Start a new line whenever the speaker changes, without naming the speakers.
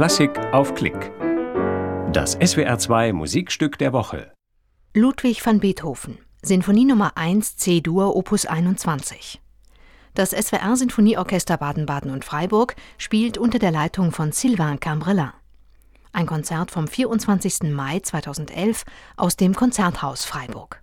Klassik auf Klick. Das SWR2 Musikstück der Woche.
Ludwig van Beethoven, Sinfonie Nummer 1 C-Dur Opus 21. Das SWR Sinfonieorchester Baden-Baden und Freiburg spielt unter der Leitung von Sylvain Cambrelin. Ein Konzert vom 24. Mai 2011 aus dem Konzerthaus Freiburg.